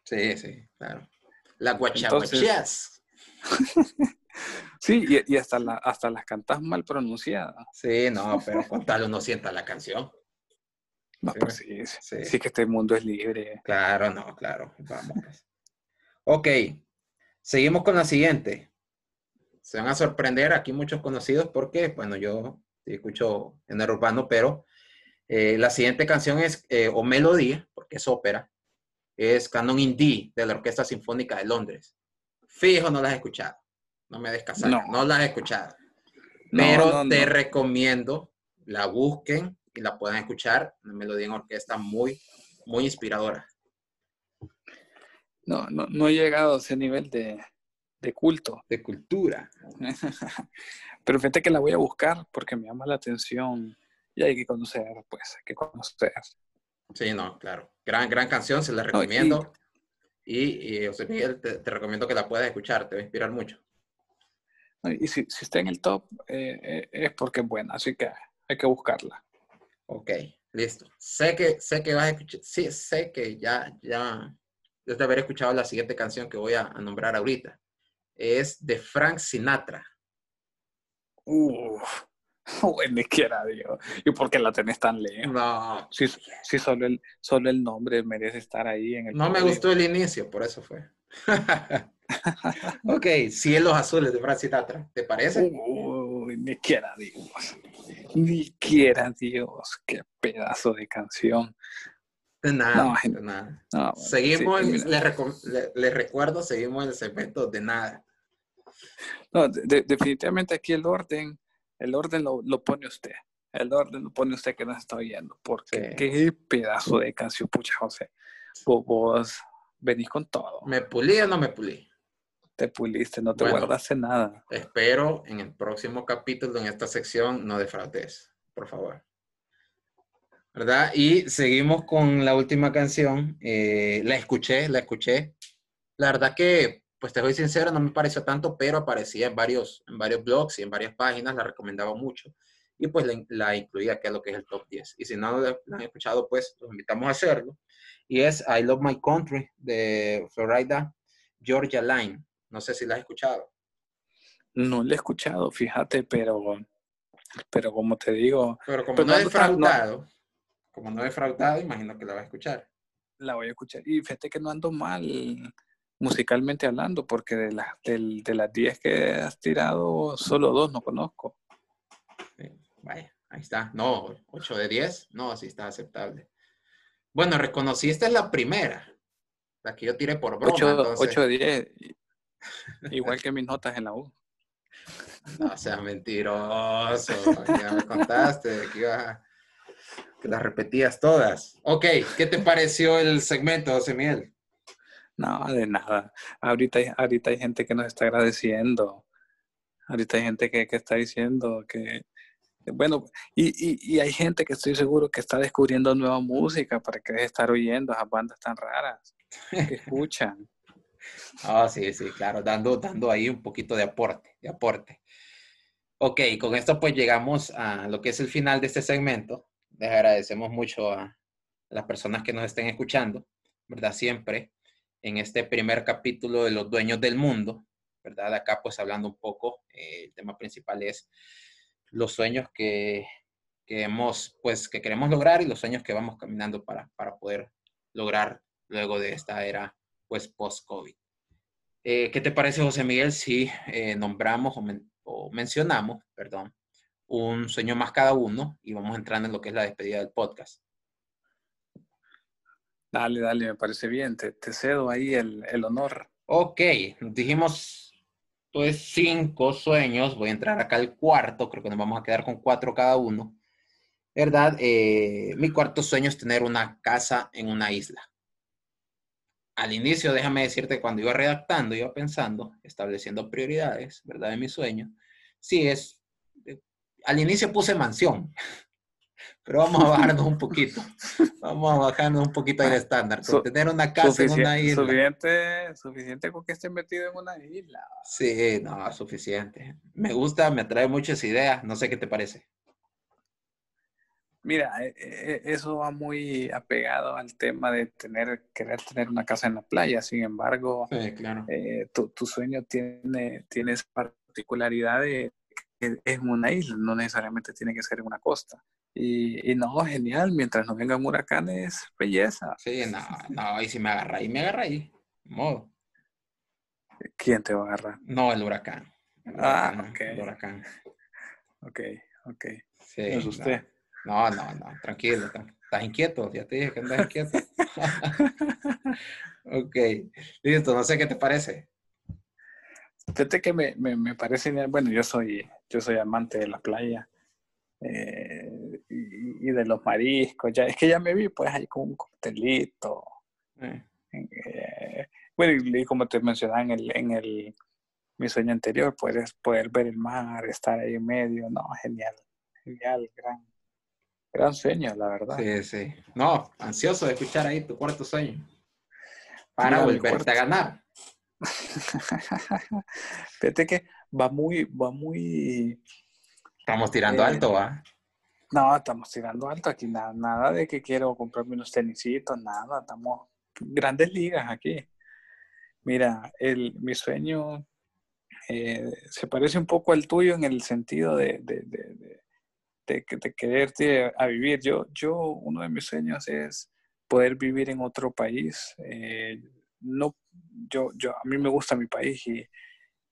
Sí, sí, claro. La Entonces- guachaguachas. Sí, y, y hasta, la, hasta las cantas mal pronunciadas. Sí, no, pero con tal uno sienta la canción. No, Sí, pues sí, sí, sí. sí que este mundo es libre. Claro, no, claro. Vamos. pues. Ok, seguimos con la siguiente. Se van a sorprender aquí muchos conocidos porque, bueno, yo escucho género urbano, pero eh, la siguiente canción es, eh, o melodía, porque es ópera, es Canon in D de la Orquesta Sinfónica de Londres. Fijo, no las he escuchado. No me des No. no las he escuchado. No, Pero no, te recomiendo la busquen y la puedan escuchar. Una melodía en orquesta muy, muy inspiradora. No, no, no he llegado a ese nivel de, de culto. De cultura. Pero fíjate que la voy a buscar porque me llama la atención y hay que conocer, pues, hay que conocer. Sí, no, claro. Gran, gran canción, se la recomiendo. Y, y, José Miguel, te, te recomiendo que la puedas escuchar, te va a inspirar mucho. ¿no? Y si, si está en el top, eh, eh, es porque es buena, así que hay que buscarla. Ok, listo. Sé que, sé que vas a escuchar, sí, sé que ya, ya, desde haber escuchado la siguiente canción que voy a, a nombrar ahorita. Es de Frank Sinatra. Uf, ni quiera Dios. ¿Y por qué la tenés tan lejos? No, Si, si solo, el, solo el nombre merece estar ahí en el no me gustó el inicio, por eso fue. ok, Cielos Azules de Frank Sinatra. ¿Te parece? Uy, ni quiera Dios. Ni quiera Dios. Qué pedazo de canción. De nada, No, de nada. No, bueno, Seguimos, sí, les, le- recuerdo, seguimos en el segmento de nada. No, de- de- definitivamente aquí el orden, el orden lo, lo pone usted. El orden lo pone usted que nos está oyendo. Porque Sí. qué pedazo de canción, pucha, José. Vos, vos venís con todo. ¿Me pulí o no me pulí? Te puliste, no te Bueno. guardaste nada. Espero en el próximo capítulo, en esta sección, no defraudes, por favor. ¿Verdad? Y seguimos con la última canción. Eh, la escuché, la escuché. La verdad que, pues te soy sincero, no me pareció tanto, pero aparecía en varios, en varios blogs y en varias páginas, la recomendaba mucho. Y pues la, la incluía, que es lo que es el top 10. Y si no la la han escuchado, pues los invitamos a hacerlo. Y es I Love My Country de Florida Georgia Line. No sé si la has escuchado. No le he escuchado, fíjate, pero, pero como te digo, Pero como Pero no he no- defraudado, como no he defraudado, imagino que la va a escuchar. la voy a escuchar. Y fíjate que no ando mal musicalmente hablando, porque de, las de las 10 que has tirado, solo dos no conozco. Sí, Vaya, ahí está. No, 8 de 10. No, así está aceptable. Bueno, reconocí, esta es la primera. La que yo tiré por broma. 8, entonces, de 10, igual que mis notas en la U. No seas mentiroso. Ya me contaste que ibas a- que las repetías todas. Ok, ¿qué te pareció el segmento, José Miguel? No, de nada. Ahorita hay, ahorita hay gente que nos está agradeciendo. Ahorita hay gente que, que está diciendo que, bueno, y, y, y hay gente que estoy seguro que está descubriendo nueva música para que deje de estar oyendo esas bandas tan raras que escuchan. Ah, sí, sí, claro, dando, dando ahí un poquito de aporte, de aporte. Ok, con esto pues llegamos a lo que es el final de este segmento. Les agradecemos mucho a las personas que nos estén escuchando, ¿verdad? Siempre en este primer capítulo de los dueños del mundo, ¿verdad? Acá pues hablando un poco, eh, el tema principal es los sueños que, que, hemos, pues, que queremos lograr y los sueños que vamos caminando para, para poder lograr luego de esta era, pues, post-COVID. Eh, ¿Qué te parece, José Miguel, si eh, nombramos o, mencionamos, perdón, un sueño más cada uno y vamos entrando en lo que es la despedida del podcast? Dale, dale, me parece bien. Te, cedo ahí el, el, honor. Ok, dijimos pues cinco sueños. Voy a entrar acá al cuarto. Creo que nos vamos a quedar con cuatro cada uno. ¿Verdad? Eh, mi cuarto sueño es tener una casa en una isla al inicio, déjame decirte, cuando iba redactando, iba pensando, estableciendo prioridades, ¿verdad? De mi sueño. Sí, es, eh, al inicio puse mansión, pero vamos a bajarnos un poquito. Vamos a bajarnos un poquito el estándar. tener una casa en una isla. Suficiente, suficiente con que esté metido en una isla. Sí, no, suficiente. Me gusta, me atrae muchas ideas. No sé qué te parece. Mira, e, e, eso va muy apegado al tema de tener, querer tener una casa en la playa. Sin embargo, eh, tu, sueño tiene, tiene esa particularidad de que es una isla, no necesariamente tiene que ser en una costa. Y, no, genial, mientras no vengan huracanes, belleza. Sí, no, no, y si me agarra ahí, me agarra ahí. Modo. ¿Quién te va a agarrar? No, el huracán. ah, ok. El huracán. Ok, ok. Sí, es usted. No, no, no, tranquilo. Estás inquieto, ya te dije que andas inquieto. ok, listo, no sé qué te parece. Fíjate que me, me, parece, bueno, yo soy, yo soy amante de la playa eh, y, de los mariscos. Ya, es que ya me vi pues ahí con un coctelito. Eh. Eh, bueno, y como te mencionaba en el, en el mi sueño anterior, puedes poder ver el mar, estar ahí en medio, no, genial, genial, gran, Gran sueño, la verdad. Sí, sí. No, ansioso de escuchar ahí tu cuarto sueño. Para volverte a ganar. Fíjate que va muy, va muy. Estamos tirando eh, alto, ¿va? No, estamos tirando alto aquí. Nada, nada de que quiero comprarme unos tenisitos, nada. Estamos grandes ligas aquí. Mira, el, mi sueño eh, se parece un poco al tuyo en el sentido de de, de quererte a vivir. Yo, yo, uno de mis sueños es poder vivir en otro país. Eh, no, yo, yo, a mí me gusta mi país y,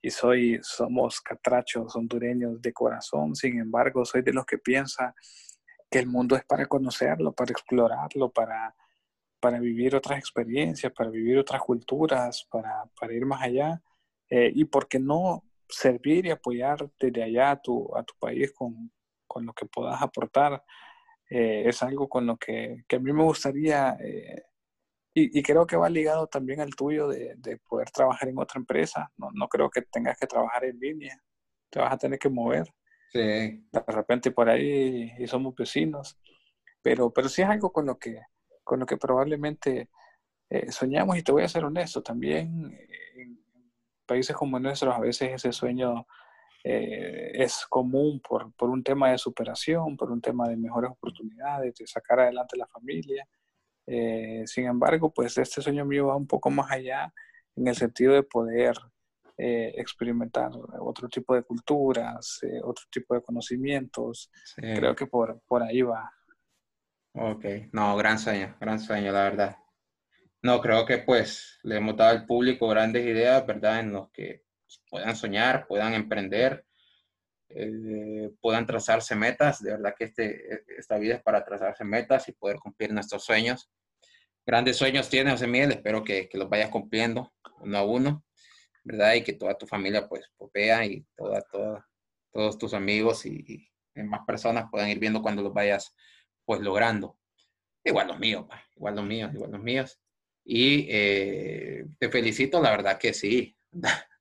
y, soy, somos catrachos hondureños de corazón. Sin embargo, soy de los que piensa que el mundo es para conocerlo, para explorarlo, para, para vivir otras experiencias, para vivir otras culturas, para, para ir más allá. Eh, y por qué no servir y apoyar desde allá a tu, a tu país con, con lo que puedas aportar, eh, es algo con lo que, que, a mí me gustaría, eh, y, y, creo que va ligado también al tuyo de, de poder trabajar en otra empresa. No, no, creo que tengas que trabajar en línea, te vas a tener que mover. Sí. De repente por ahí y somos vecinos, pero, pero sí es algo con lo que, con lo que probablemente eh, soñamos y te voy a ser honesto, también en países como nuestros a veces ese sueño eh, es común por, por, un tema de superación, por un tema de mejores oportunidades, de sacar adelante la familia. Eh, sin embargo, pues este sueño mío va un poco más allá en el sentido de poder eh, experimentar otro tipo de culturas, otro tipo de conocimientos. Creo que por, por ahí va. Ok, no, gran sueño, gran sueño, la verdad. No, creo que pues le hemos dado al público grandes ideas, ¿verdad? En los que puedan soñar, puedan emprender, eh, puedan trazarse metas. De verdad que este, esta vida es para trazarse metas y poder cumplir nuestros sueños. Grandes sueños tienes, José Miguel. Espero que, que los vayas cumpliendo uno a uno, ¿verdad? Y que toda tu familia pues, vea y toda, toda, todos tus amigos y, más personas puedan ir viendo cuando los vayas pues logrando. Igual los míos, igual los míos, igual los míos. Y eh, te felicito, la verdad que sí.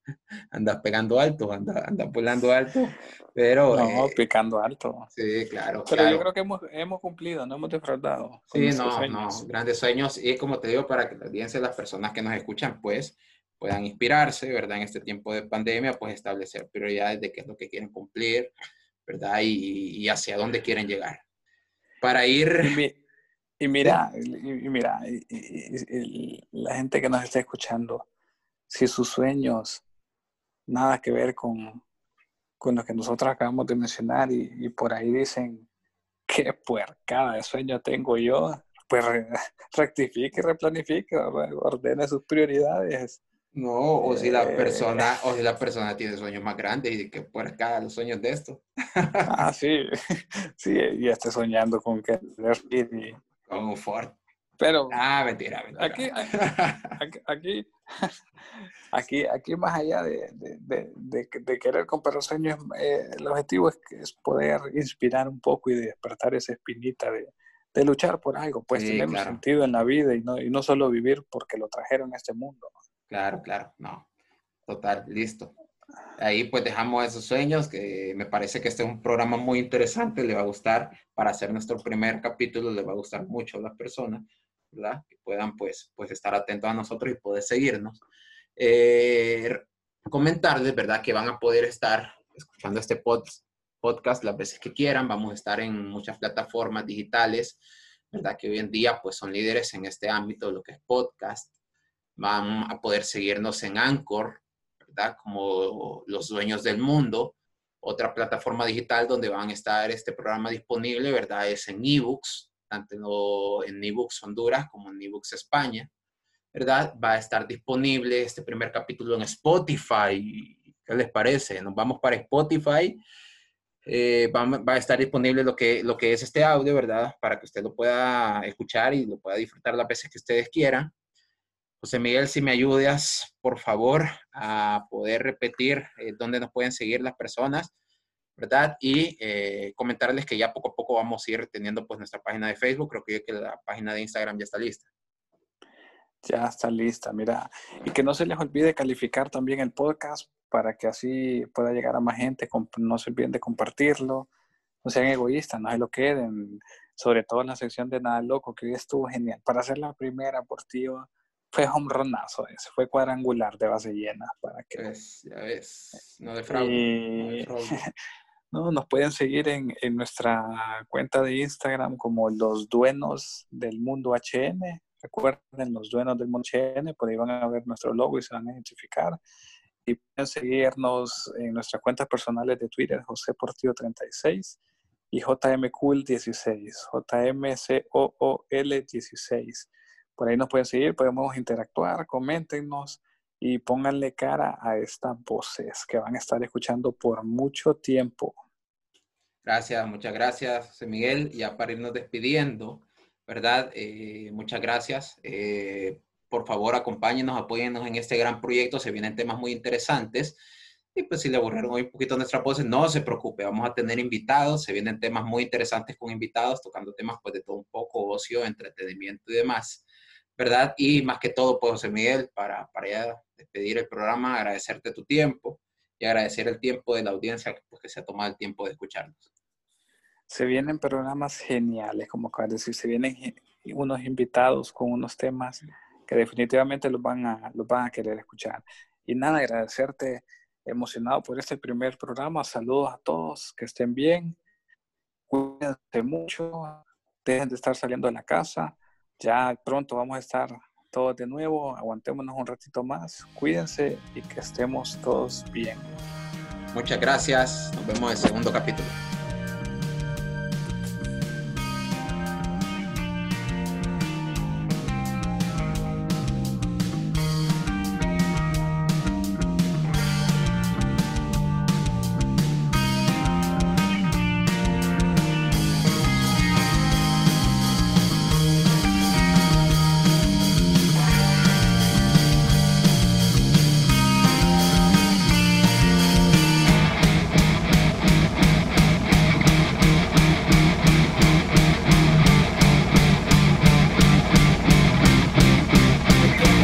andas pegando alto, andas anda volando alto, pero... No, eh, picando alto. Sí, claro. Pero yo creo que hemos, hemos, cumplido, no hemos defraudado. Sí, no, no, grandes sueños y como te digo, para que la audiencia, las personas que nos escuchan, pues puedan inspirarse, ¿verdad? En este tiempo de pandemia, pues establecer prioridades de qué es lo que quieren cumplir, ¿verdad? Y, hacia dónde quieren llegar. Para ir... Y, mira, y, mira, la gente que nos está escuchando, si sus sueños nada que ver con, con lo que nosotros acabamos de mencionar y, por ahí dicen, qué puercada de sueño tengo yo, pues rectifique, replanifique, ordene sus prioridades. No, o si la eh. persona, o si la persona tiene sueños más grandes y que puerca cada los sueños de esto. Ah, sí, sí, y esté soñando con que y... Con un Ford. Pero. Ah, mentira, mentira. Aquí, aquí, aquí, aquí, más allá de, de, de, querer comprar sueños, eh, el objetivo es, es, poder inspirar un poco y despertar esa espinita de, luchar por algo, pues tener un sentido en la vida y no, y no solo vivir porque lo trajeron a este mundo. Claro, claro, no. Total, listo. Ahí pues dejamos esos sueños, que me parece que este es un programa muy interesante, le va a gustar, para hacer nuestro primer capítulo, le va a gustar mucho a las personas, ¿verdad? Que puedan pues, pues estar atentos a nosotros y poder seguirnos. Eh, comentarles, ¿verdad? Que van a poder estar escuchando este podcast las veces que quieran, vamos a estar en muchas plataformas digitales, ¿verdad? Que hoy en día pues son líderes en este ámbito, lo que es podcast van a poder seguirnos en Anchor, Como los dueños del mundo. Otra plataforma digital donde van a estar este programa disponible, ¿verdad? Es en ebooks, tanto en ebooks Honduras como en ebooks España, ¿verdad? Va a estar disponible este primer capítulo en Spotify. ¿Qué les parece? Nos vamos para Spotify. Eh, va, va, a estar disponible lo que, lo que es este audio, ¿verdad? Para que usted lo pueda escuchar y lo pueda disfrutar las veces que ustedes quieran. José Miguel, si me ayudas, por favor, a poder repetir eh, dónde nos pueden seguir las personas, ¿verdad? Y eh, comentarles que ya poco a poco vamos a ir teniendo pues nuestra página de Facebook. Creo que, que la página de Instagram ya está lista. Ya está lista, mira. Y que no se les olvide calificar también el podcast para que así pueda llegar a más gente. No se olviden de compartirlo. No sean egoístas, no se lo queden. Sobre todo en la sección de Nada Loco, que hoy estuvo genial. Para hacer la primera abortiva fue home runazo ese, fue cuadrangular de base llena para que... Pues, ya ves, no de fraude. No, nos pueden seguir en, en, nuestra cuenta de Instagram como los duenos del mundo HN. Recuerden, los duenos del mundo HN, por ahí van a ver nuestro logo y se van a identificar. Y pueden seguirnos en nuestras cuentas personales de Twitter, José Portillo 36 y JMCool 16, JMCOOL 16 por ahí nos pueden seguir, podemos interactuar, coméntenos y pónganle cara a estas voces que van a estar escuchando por mucho tiempo. Gracias, muchas gracias, Miguel. Ya para irnos despidiendo, ¿verdad? Eh, muchas gracias. Eh, por favor, acompáñenos, apóyennos en este gran proyecto. Se vienen temas muy interesantes. Y pues si le aburrieron hoy un poquito nuestras voces, no se preocupe, vamos a tener invitados, se vienen temas muy interesantes con invitados, tocando temas pues de todo un poco, ocio, entretenimiento y demás. ¿Verdad? Y más que todo, pues José Miguel, para, para ya despedir el programa, agradecerte tu tiempo y agradecer el tiempo de la audiencia pues, que se ha tomado el tiempo de escucharnos. Se vienen programas geniales, como acabas de decir, se vienen unos invitados con unos temas que definitivamente los van a, los van a querer escuchar. Y nada, agradecerte emocionado por este primer programa. Saludos a todos, que estén bien, cuídense mucho, dejen de estar saliendo de la casa, ya pronto vamos a estar todos de nuevo. Aguantémonos un ratito más. Cuídense y que estemos todos bien. Muchas gracias. Nos vemos en el segundo capítulo.